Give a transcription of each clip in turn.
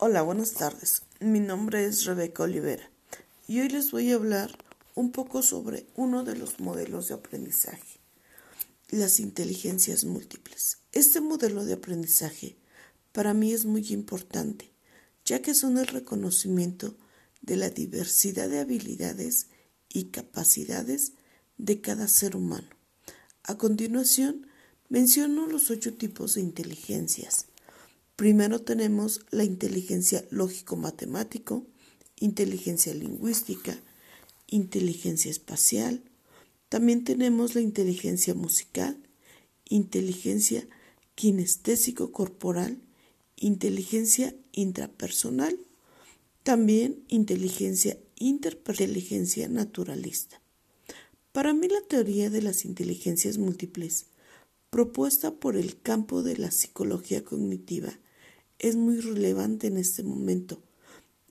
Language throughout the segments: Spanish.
Hola, buenas tardes. Mi nombre es Rebeca Olivera y hoy les voy a hablar un poco sobre uno de los modelos de aprendizaje, las inteligencias múltiples. Este modelo de aprendizaje para mí es muy importante, ya que son el reconocimiento de la diversidad de habilidades y capacidades de cada ser humano. A continuación, menciono los ocho tipos de inteligencias Primero tenemos la inteligencia lógico-matemático, inteligencia lingüística, inteligencia espacial. También tenemos la inteligencia musical, inteligencia kinestésico-corporal, inteligencia intrapersonal, también inteligencia interinteligencia naturalista. Para mí la teoría de las inteligencias múltiples, propuesta por el campo de la psicología cognitiva, es muy relevante en este momento,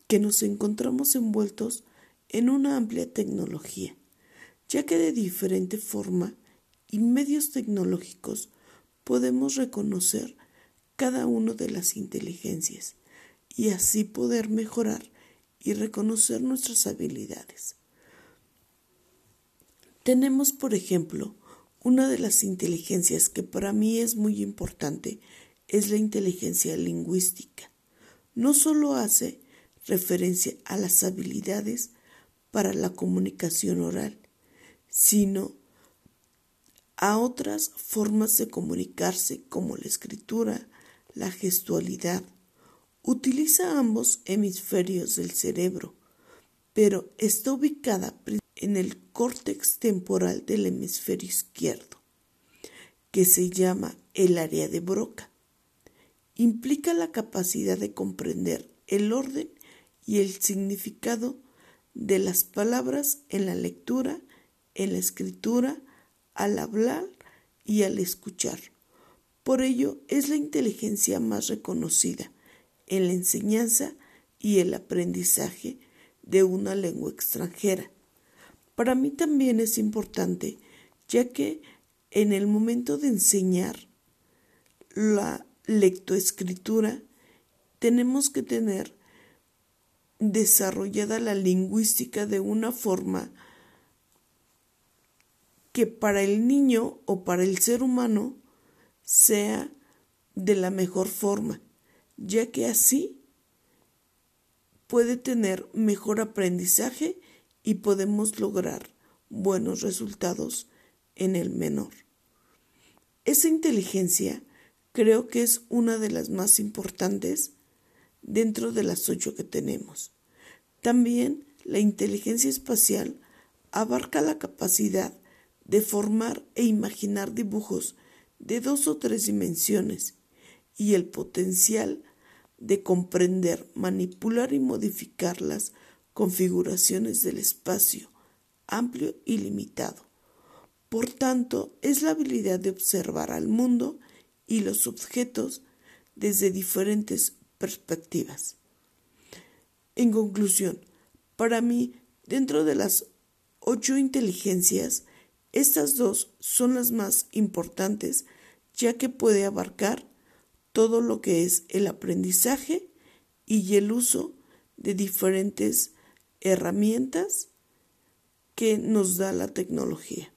que nos encontramos envueltos en una amplia tecnología, ya que de diferente forma y medios tecnológicos podemos reconocer cada una de las inteligencias y así poder mejorar y reconocer nuestras habilidades. Tenemos, por ejemplo, una de las inteligencias que para mí es muy importante es la inteligencia lingüística. No solo hace referencia a las habilidades para la comunicación oral, sino a otras formas de comunicarse como la escritura, la gestualidad. Utiliza ambos hemisferios del cerebro, pero está ubicada en el córtex temporal del hemisferio izquierdo, que se llama el área de Broca implica la capacidad de comprender el orden y el significado de las palabras en la lectura, en la escritura, al hablar y al escuchar. Por ello es la inteligencia más reconocida en la enseñanza y el aprendizaje de una lengua extranjera. Para mí también es importante, ya que en el momento de enseñar la lectoescritura, tenemos que tener desarrollada la lingüística de una forma que para el niño o para el ser humano sea de la mejor forma, ya que así puede tener mejor aprendizaje y podemos lograr buenos resultados en el menor. Esa inteligencia creo que es una de las más importantes dentro de las ocho que tenemos. También la inteligencia espacial abarca la capacidad de formar e imaginar dibujos de dos o tres dimensiones y el potencial de comprender, manipular y modificar las configuraciones del espacio amplio y limitado. Por tanto, es la habilidad de observar al mundo y los objetos desde diferentes perspectivas. En conclusión, para mí, dentro de las ocho inteligencias, estas dos son las más importantes ya que puede abarcar todo lo que es el aprendizaje y el uso de diferentes herramientas que nos da la tecnología.